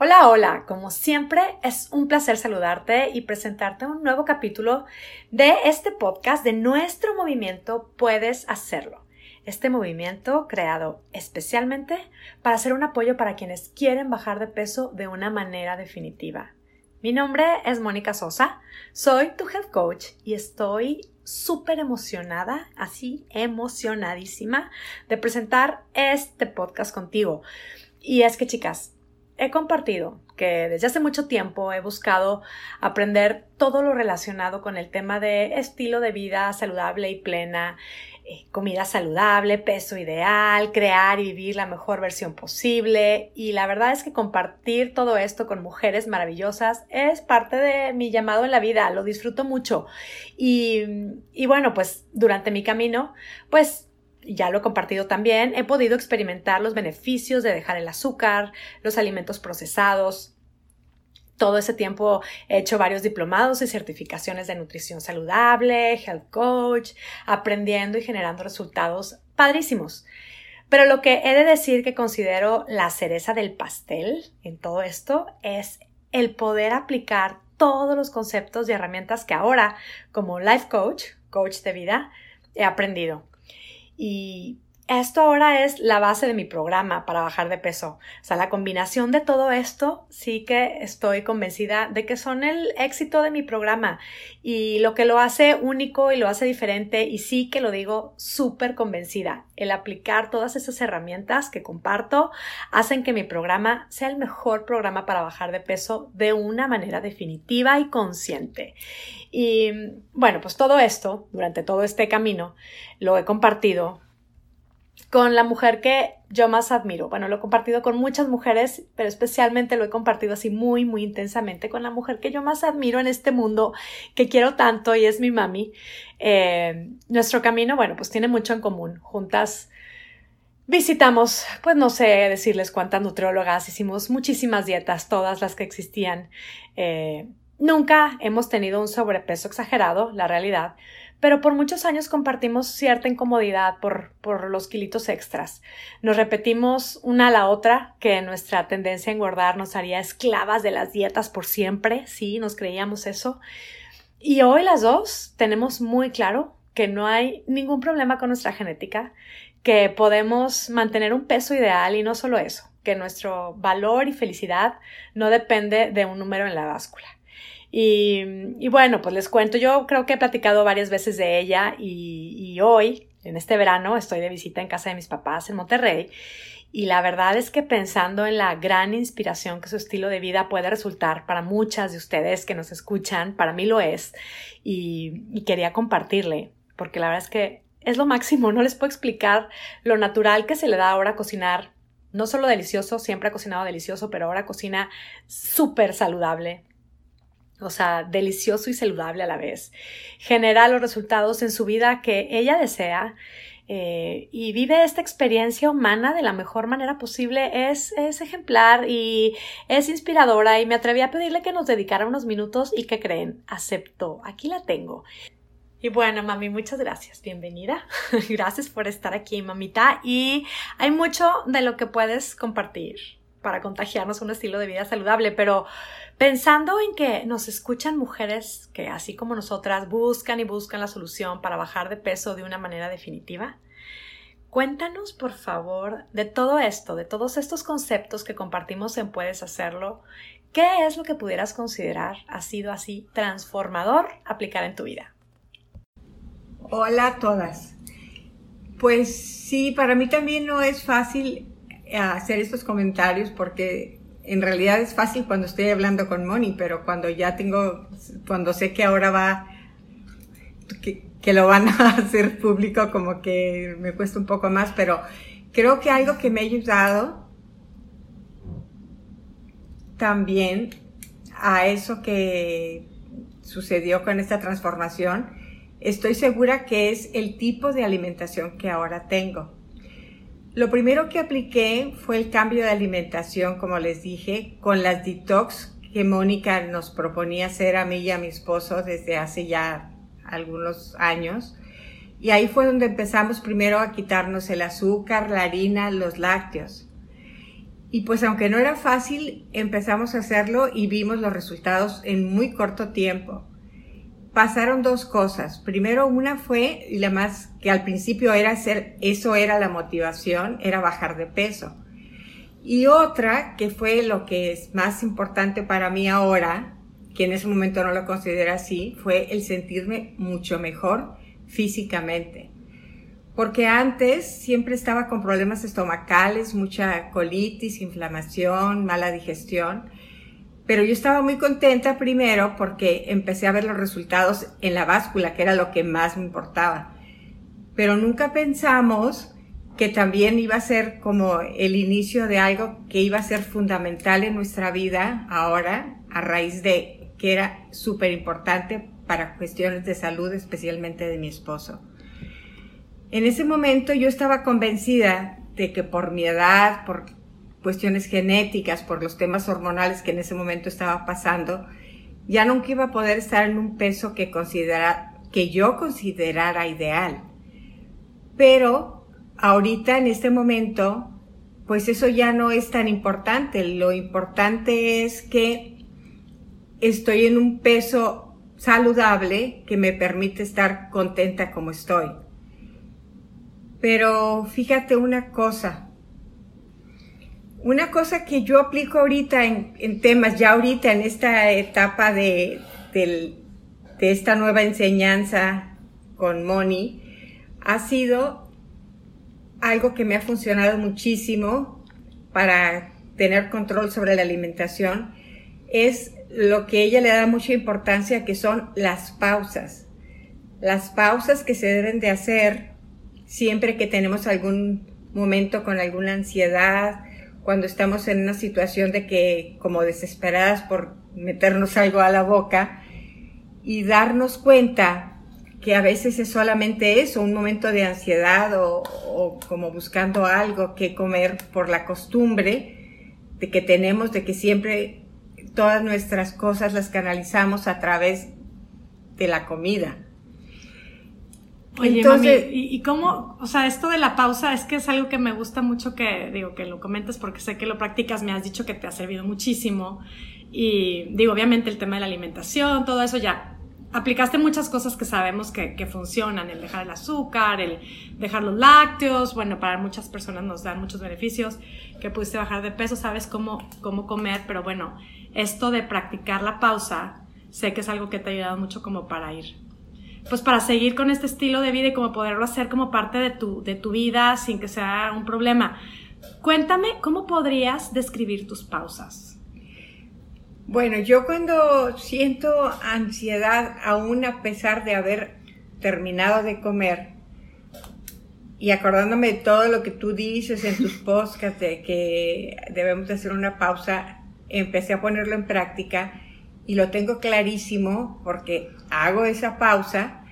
Hola, hola, como siempre es un placer saludarte y presentarte un nuevo capítulo de este podcast de nuestro movimiento Puedes Hacerlo. Este movimiento creado especialmente para ser un apoyo para quienes quieren bajar de peso de una manera definitiva. Mi nombre es Mónica Sosa, soy tu health coach y estoy súper emocionada, así emocionadísima de presentar este podcast contigo. Y es que chicas, he compartido que desde hace mucho tiempo he buscado aprender todo lo relacionado con el tema de estilo de vida saludable y plena, eh, comida saludable, peso ideal, crear y vivir la mejor versión posible. Y la verdad es que compartir todo esto con mujeres maravillosas es parte de mi llamado en la vida, lo disfruto mucho. Y, y bueno, pues durante mi camino, pues ya lo he compartido también, he podido experimentar los beneficios de dejar el azúcar, los alimentos procesados. Todo ese tiempo he hecho varios diplomados y certificaciones de nutrición saludable, health coach, aprendiendo y generando resultados padrísimos. Pero lo que he de decir que considero la cereza del pastel en todo esto es el poder aplicar todos los conceptos y herramientas que ahora, como life coach, coach de vida, he aprendido. Y esto ahora es la base de mi programa para bajar de peso. O sea, la combinación de todo esto sí que estoy convencida de que son el éxito de mi programa y lo que lo hace único y lo hace diferente y sí que lo digo súper convencida. El aplicar todas esas herramientas que comparto hacen que mi programa sea el mejor programa para bajar de peso de una manera definitiva y consciente. Y bueno, pues todo esto, durante todo este camino, lo he compartido con la mujer que yo más admiro. Bueno, lo he compartido con muchas mujeres, pero especialmente lo he compartido así muy, muy intensamente con la mujer que yo más admiro en este mundo, que quiero tanto y es mi mami. Eh, nuestro camino, bueno, pues tiene mucho en común. Juntas visitamos, pues no sé decirles cuántas nutriólogas, hicimos muchísimas dietas, todas las que existían. Eh, nunca hemos tenido un sobrepeso exagerado, la realidad pero por muchos años compartimos cierta incomodidad por, por los kilitos extras. Nos repetimos una a la otra que nuestra tendencia a engordar nos haría esclavas de las dietas por siempre, sí, nos creíamos eso. Y hoy las dos tenemos muy claro que no hay ningún problema con nuestra genética, que podemos mantener un peso ideal y no solo eso, que nuestro valor y felicidad no depende de un número en la báscula. Y, bueno, pues les cuento, yo creo que he platicado varias veces de ella y, hoy, en este verano, estoy de visita en casa de mis papás en Monterrey y la verdad es que pensando en la gran inspiración que su estilo de vida puede resultar para muchas de ustedes que nos escuchan, para mí lo es y, y quería compartirle, porque la verdad es que es lo máximo, no les puedo explicar lo natural que se le da ahora a cocinar no solo delicioso, siempre ha cocinado delicioso, pero ahora cocina súper saludable, o sea, delicioso y saludable a la vez. Genera los resultados en su vida que ella desea eh, y vive esta experiencia humana de la mejor manera posible. Es, es ejemplar y es inspiradora y me atreví a pedirle que nos dedicara unos minutos y que creen, aceptó, aquí la tengo. Y bueno, mami, muchas gracias. Bienvenida. gracias por estar aquí, mamita. Y hay mucho de lo que puedes compartir para contagiarnos un estilo de vida saludable, pero pensando en que nos escuchan mujeres que, así como nosotras, buscan y buscan la solución para bajar de peso de una manera definitiva, cuéntanos, por favor, de todo esto, de todos estos conceptos que compartimos en Puedes Hacerlo, ¿qué es lo que pudieras considerar ha sido así transformador aplicar en tu vida? Hola a todas. Pues sí, para mí también no es fácil hacer estos comentarios porque en realidad es fácil cuando estoy hablando con Moni, pero cuando ya tengo, cuando sé que ahora va, que, que lo van a hacer público, como que me cuesta un poco más, pero creo que algo que me ha ayudado también a eso que sucedió con esta transformación, estoy segura que es el tipo de alimentación que ahora tengo. Lo primero que apliqué fue el cambio de alimentación, como les dije, con las detox que Mónica nos proponía hacer a mí y a mi esposo desde hace ya algunos años. Y ahí fue donde empezamos primero a quitarnos el azúcar, la harina, los lácteos. Y pues aunque no era fácil, empezamos a hacerlo y vimos los resultados en muy corto tiempo. Pasaron dos cosas. Primero, una fue, la más que al principio era hacer, eso era la motivación, era bajar de peso. Y otra, que fue lo que es más importante para mí ahora, que en ese momento no lo considera así, fue el sentirme mucho mejor físicamente porque antes siempre estaba con problemas estomacales, mucha colitis, inflamación, mala digestión, pero yo estaba muy contenta primero porque empecé a ver los resultados en la báscula, que era lo que más me importaba. Pero nunca pensamos que también iba a ser como el inicio de algo que iba a ser fundamental en nuestra vida ahora, a raíz de que era súper importante para cuestiones de salud, especialmente de mi esposo. En ese momento yo estaba convencida de que por mi edad, por cuestiones genéticas, por los temas hormonales que en ese momento estaba pasando, ya nunca iba a poder estar en un peso que considera, que yo considerara ideal. Pero ahorita en este momento, pues eso ya no es tan importante. Lo importante es que estoy en un peso saludable que me permite estar contenta como estoy. Pero fíjate una cosa, una cosa que yo aplico ahorita en, temas, ya ahorita en esta etapa de, de esta nueva enseñanza con Moni, ha sido algo que me ha funcionado muchísimo para tener control sobre la alimentación, es lo que ella le da mucha importancia, que son las pausas. Las pausas que se deben de hacer siempre que tenemos algún momento con alguna ansiedad, cuando estamos en una situación de que como desesperadas por meternos algo a la boca y darnos cuenta que a veces es solamente eso, un momento de ansiedad o, como buscando algo que comer por la costumbre de que tenemos, de que siempre todas nuestras cosas las canalizamos a través de la comida. Oye, Entonces, mami, ¿y, cómo, o sea, esto de la pausa es que es algo que me gusta mucho que, digo, que lo comentes porque sé que lo practicas, me has dicho que te ha servido muchísimo. Y digo, obviamente el tema de la alimentación, todo eso ya aplicaste muchas cosas que sabemos que, que, funcionan, el dejar el azúcar, el dejar los lácteos, bueno, para muchas personas nos dan muchos beneficios, que pudiste bajar de peso, sabes cómo, cómo comer, pero bueno, esto de practicar la pausa, sé que es algo que te ha ayudado mucho como para ir pues para seguir con este estilo de vida y como poderlo hacer como parte de tu, de tu vida sin que sea un problema. Cuéntame, ¿cómo podrías describir tus pausas? Bueno, yo cuando siento ansiedad, aún a pesar de haber terminado de comer, y acordándome de todo lo que tú dices en tus podcasts de que debemos hacer una pausa, empecé a ponerlo en práctica y lo tengo clarísimo porque hago esa pausa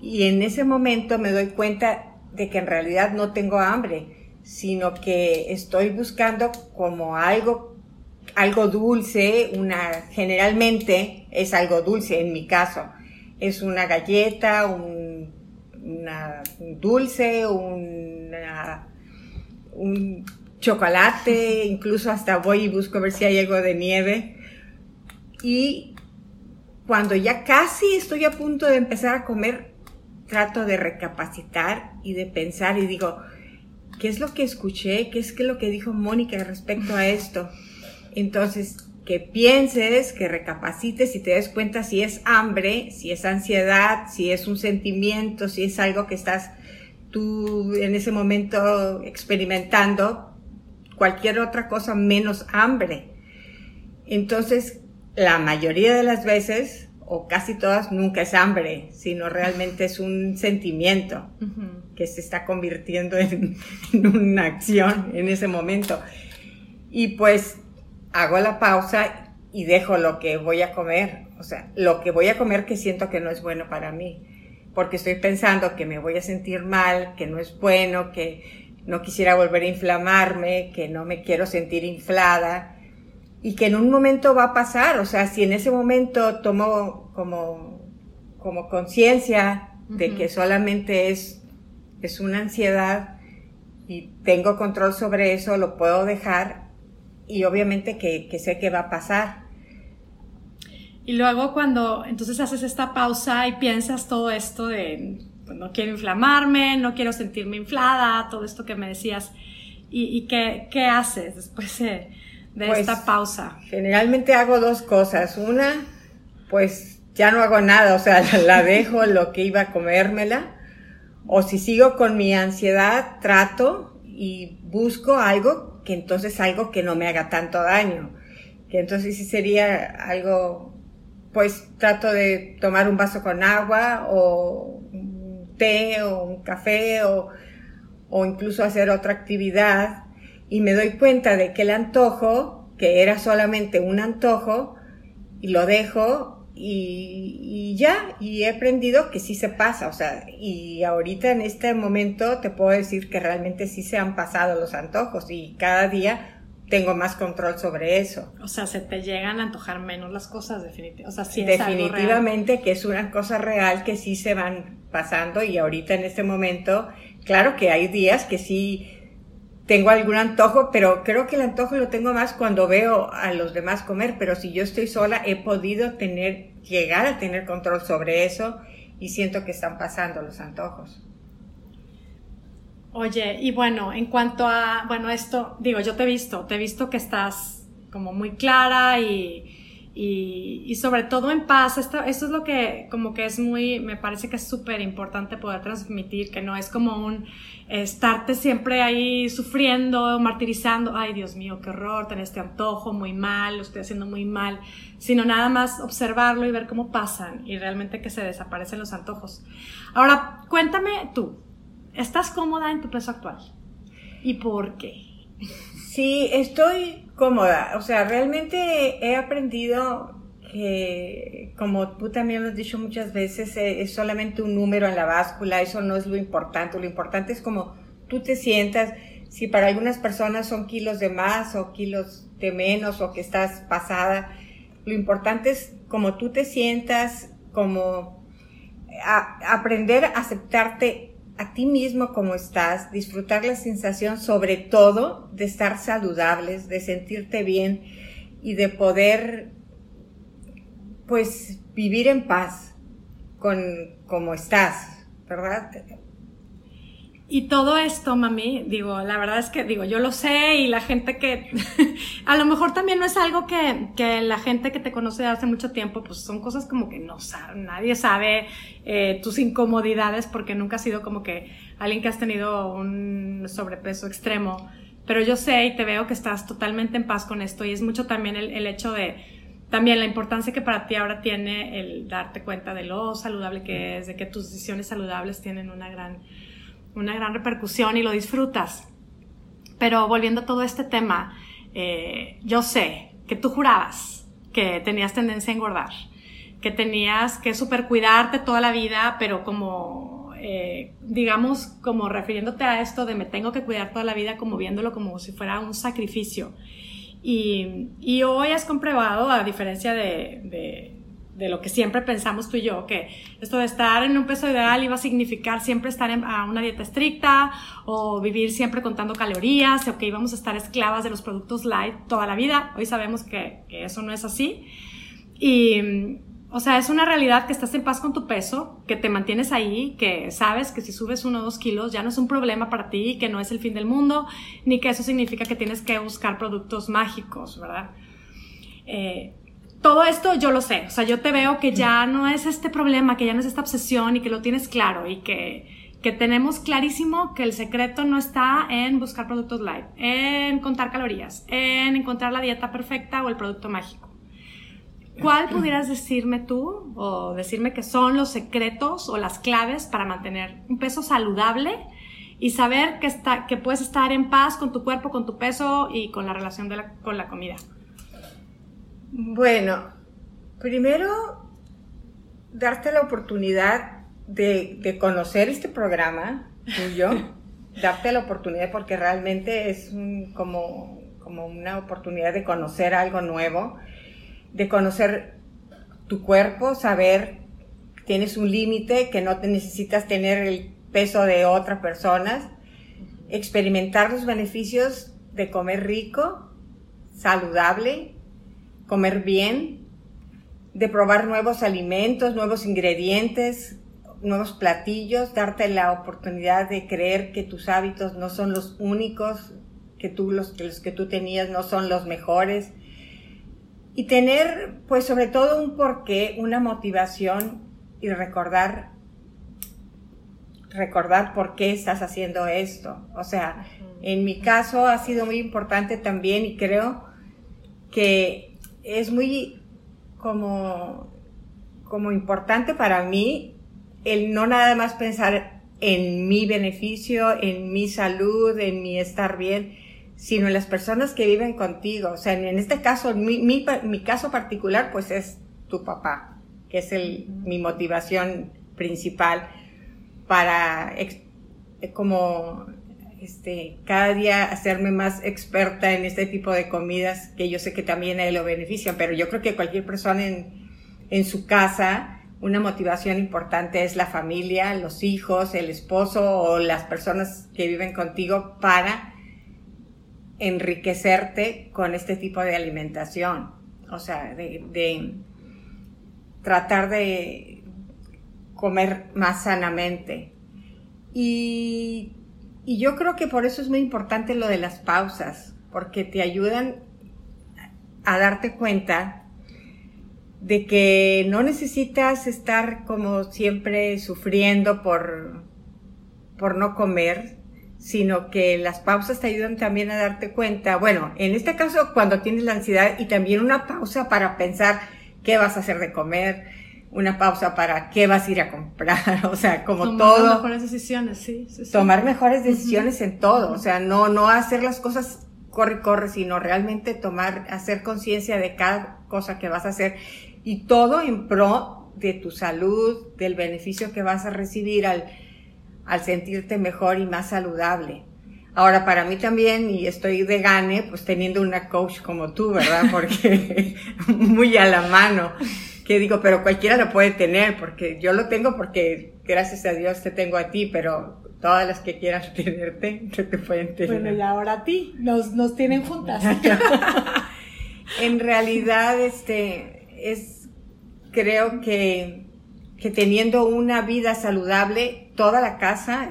y en ese momento me doy cuenta de que en realidad no tengo hambre, sino que estoy buscando como algo, algo dulce, una, generalmente es algo dulce en mi caso, es una galleta, un, una, dulce, una, un chocolate, incluso hasta voy y busco ver si hay algo de nieve. Y cuando ya casi estoy a punto de empezar a comer, trato de recapacitar y de pensar y digo, ¿qué es lo que escuché? ¿Qué es lo que dijo Mónica respecto a esto? Entonces, que pienses, que recapacites y te des cuenta si es hambre, si es ansiedad, si es un sentimiento, si es algo que estás tú en ese momento experimentando, cualquier otra cosa menos hambre. Entonces, la mayoría de las veces, o casi todas, nunca es hambre, sino realmente es un sentimiento que se está convirtiendo en, una acción en ese momento. Y pues hago la pausa y dejo lo que voy a comer, o sea, lo que voy a comer que siento que no es bueno para mí, porque estoy pensando que me voy a sentir mal, que no es bueno, que no quisiera volver a inflamarme, que no me quiero sentir inflada y que en un momento va a pasar, o sea, si en ese momento tomo como, como conciencia de que solamente es, es una ansiedad y tengo control sobre eso, lo puedo dejar y obviamente que, que sé que va a pasar. Y luego cuando entonces haces esta pausa y piensas todo esto de pues, no quiero inflamarme, no quiero sentirme inflada, todo esto que me decías, ¿y, y qué, qué, haces después de, de Pues, esta pausa? Generalmente hago dos cosas. Una, pues ya no hago nada, o sea, la dejo lo que iba a comérmela. O si sigo con mi ansiedad, trato y busco algo que entonces algo que no me haga tanto daño. Que entonces sí sería algo, pues trato de tomar un vaso con agua o un té o un café o, o incluso hacer otra actividad y me doy cuenta de que el antojo, que era solamente un antojo, y lo dejo y, y, ya, y he aprendido que sí se pasa, o sea, y ahorita en este momento te puedo decir que realmente sí se han pasado los antojos y cada día tengo más control sobre eso. O sea, se te llegan a antojar menos las cosas, definitivamente. O sea, sí es definitivamente que es una cosa real que sí se van pasando y ahorita en este momento, claro que hay días que sí tengo algún antojo, pero creo que el antojo lo tengo más cuando veo a los demás comer, pero si yo estoy sola he podido tener, llegar a tener control sobre eso y siento que están pasando los antojos. Oye, y bueno, en cuanto a, bueno, esto, digo, yo te he visto, te he visto que estás como muy clara y, y, y sobre todo en paz. Esto, esto es lo que como que es muy, me parece que es súper importante poder transmitir, que no es como un estarte siempre ahí sufriendo, martirizando, ay Dios mío, qué horror, tener este antojo muy mal, lo estoy haciendo muy mal, sino nada más observarlo y ver cómo pasan y realmente que se desaparecen los antojos. Ahora, cuéntame tú, ¿estás cómoda en tu peso actual? ¿Y por qué? Sí, estoy cómoda. O sea, realmente he aprendido que, como tú también lo has dicho muchas veces, eh, es solamente un número en la báscula, eso no es lo importante. Lo importante es como tú te sientas. Si para algunas personas son kilos de más o kilos de menos o que estás pasada, lo importante es como tú te sientas, como aprender a aceptarte a ti mismo como estás, disfrutar la sensación sobre todo de estar saludables, de sentirte bien y de poder pues vivir en paz con como estás, ¿verdad? Y todo esto, mami, digo, la verdad es que, digo, yo lo sé y la gente que, a lo mejor también no es algo que, que la gente que te conoce hace mucho tiempo, pues son cosas como que no sabe, nadie sabe eh, tus incomodidades porque nunca has sido como que alguien que has tenido un sobrepeso extremo. Pero yo sé y te veo que estás totalmente en paz con esto y es mucho también el, el hecho de, también la importancia que para ti ahora tiene el darte cuenta de lo saludable que es, de que tus decisiones saludables tienen una gran una gran repercusión y lo disfrutas. Pero volviendo a todo este tema, eh, yo sé que tú jurabas que tenías tendencia a engordar, que tenías que super cuidarte toda la vida, pero como, eh, digamos, como refiriéndote a esto de me tengo que cuidar toda la vida, como viéndolo como si fuera un sacrificio. Y, y hoy has comprobado, a diferencia de de lo que siempre pensamos tú y yo, que esto de estar en un peso ideal iba a significar siempre estar en, a una dieta estricta o vivir siempre contando calorías o que íbamos a estar esclavas de los productos light toda la vida. Hoy sabemos que, que eso no es así. Y, o sea, es una realidad que estás en paz con tu peso, que te mantienes ahí, que sabes que si subes uno o dos kilos ya no es un problema para ti, que no es el fin del mundo, ni que eso significa que tienes que buscar productos mágicos, ¿verdad? Eh, todo esto yo lo sé, o sea, yo te veo que ya no es este problema, que ya no es esta obsesión y que lo tienes claro y que, que tenemos clarísimo que el secreto no está en buscar productos light, en contar calorías, en encontrar la dieta perfecta o el producto mágico. ¿Cuál pudieras decirme tú o decirme que son los secretos o las claves para mantener un peso saludable y saber que, está, que puedes estar en paz con tu cuerpo, con tu peso y con la relación de la, con la comida? Bueno, primero darte la oportunidad de, de conocer este programa tuyo, darte la oportunidad porque realmente es un, como, como una oportunidad de conocer algo nuevo, de conocer tu cuerpo, saber que tienes un límite, que no te necesitas tener el peso de otras personas, experimentar los beneficios de comer rico saludable, comer bien, de probar nuevos alimentos, nuevos ingredientes, nuevos platillos, darte la oportunidad de creer que tus hábitos no son los únicos, que tú los, los que tú tenías no son los mejores. Y tener, pues sobre todo un porqué, una motivación y recordar, recordar por qué estás haciendo esto. O sea, en mi caso ha sido muy importante también y creo que es muy como, como importante para mí el no nada más pensar en mi beneficio, en mi salud, en mi estar bien, sino en las personas que viven contigo. O sea, en este caso, mi, mi, mi caso particular, pues es tu papá, que es el, mi motivación principal para como este, cada día hacerme más experta en este tipo de comidas que yo sé que también a él lo benefician, pero yo creo que cualquier persona en, en su casa una motivación importante es la familia, los hijos, el esposo o las personas que viven contigo para enriquecerte con este tipo de alimentación. O sea, de, tratar de comer más sanamente. Y, y yo creo que por eso es muy importante lo de las pausas, porque te ayudan a darte cuenta de que no necesitas estar como siempre sufriendo por, por no comer, sino que las pausas te ayudan también a darte cuenta, bueno, en este caso cuando tienes la ansiedad y también una pausa para pensar qué vas a hacer de comer, una pausa para qué vas a ir a comprar, o sea, como tomar todo. Tomar mejores decisiones, sí, Tomar mejores decisiones en todo, o sea, no, no hacer las cosas corre, corre, sino realmente tomar, hacer conciencia de cada cosa que vas a hacer y todo en pro de tu salud, del beneficio que vas a recibir al, al sentirte mejor y más saludable. Ahora, para mí también, y estoy de gane, pues teniendo una coach como tú, ¿verdad? Porque muy a la mano, que digo, pero cualquiera lo puede tener, porque yo lo tengo porque gracias a Dios te tengo a ti, pero todas las que quieran tenerte, te pueden tener. Bueno, y ahora a ti, nos, nos tienen juntas. en realidad, este, es, creo que, que teniendo una vida saludable, toda la casa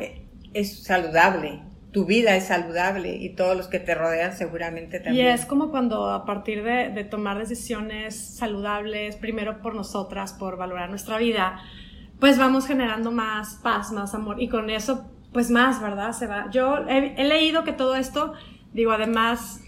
es saludable tu vida es saludable y todos los que te rodean seguramente también. Y es como cuando a partir de, de, tomar decisiones saludables, primero por nosotras, por valorar nuestra vida, pues vamos generando más paz, más amor y con eso pues más, ¿verdad? Se va. Yo he, he leído que todo esto, digo, además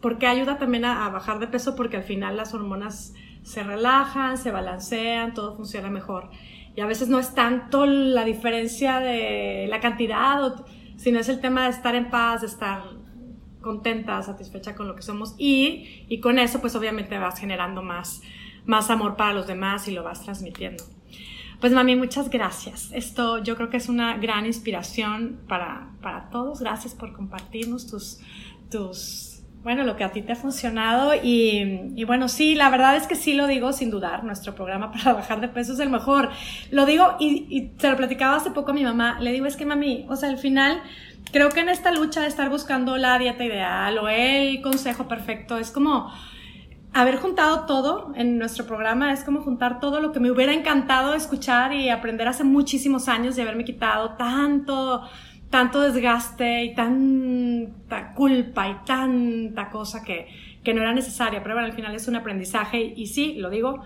porque ayuda también a, bajar de peso porque al final las hormonas se relajan, se balancean, todo funciona mejor. Y a veces no es tanto la diferencia de la cantidad, sino es el tema de estar en paz, de estar contenta, satisfecha con lo que somos y, y con eso pues obviamente vas generando más, más amor para los demás y lo vas transmitiendo. Pues mami, muchas gracias. Esto yo creo que es una gran inspiración para, para todos. Gracias por compartirnos tus, tus bueno, lo que a ti te ha funcionado y, y, bueno, sí, la verdad es que sí lo digo sin dudar, nuestro programa para bajar de peso es el mejor. Lo digo y, y se lo platicaba hace poco a mi mamá, le digo, es que mami, o sea, al final creo que en esta lucha de estar buscando la dieta ideal o el consejo perfecto, es como haber juntado todo en nuestro programa, es como juntar todo lo que me hubiera encantado escuchar y aprender hace muchísimos años y haberme quitado tanto tanto desgaste y tanta culpa y tanta cosa que, que no era necesaria, pero bueno, al final es un aprendizaje y, sí, lo digo,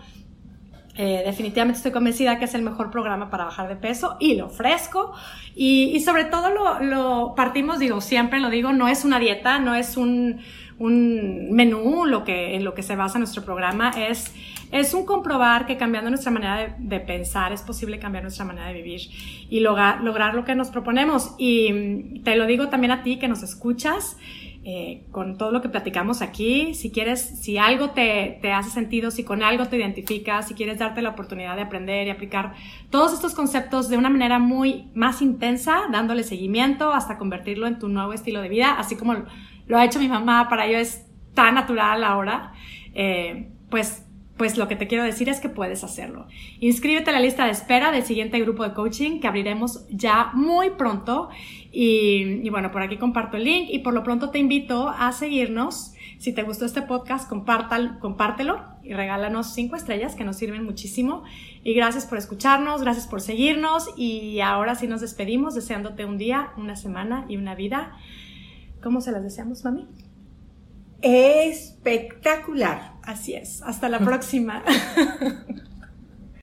eh, definitivamente estoy convencida que es el mejor programa para bajar de peso y lo ofrezco. Y, y sobre todo lo, lo, partimos, digo, siempre lo digo, no es una dieta, no es un, un menú lo que, en lo que se basa nuestro programa, es es un comprobar que cambiando nuestra manera de, pensar es posible cambiar nuestra manera de vivir y lograr, lograr lo que nos proponemos. Y mm, te lo digo también a ti que nos escuchas. Eh, con todo lo que platicamos aquí, si quieres, si algo te, te, hace sentido, si con algo te identificas, si quieres darte la oportunidad de aprender y aplicar todos estos conceptos de una manera muy más intensa, dándole seguimiento hasta convertirlo en tu nuevo estilo de vida, así como lo ha hecho mi mamá, para ello es tan natural ahora, eh, pues pues lo que te quiero decir es que puedes hacerlo. Inscríbete a la lista de espera del siguiente grupo de coaching que abriremos ya muy pronto. Y, bueno, por aquí comparto el link y por lo pronto te invito a seguirnos. Si te gustó este podcast, compártelo y regálanos cinco estrellas que nos sirven muchísimo. Y gracias por escucharnos, gracias por seguirnos y ahora sí nos despedimos deseándote un día, una semana y una vida. ¿Cómo se las deseamos, mami? Espectacular. Así es. Hasta la próxima.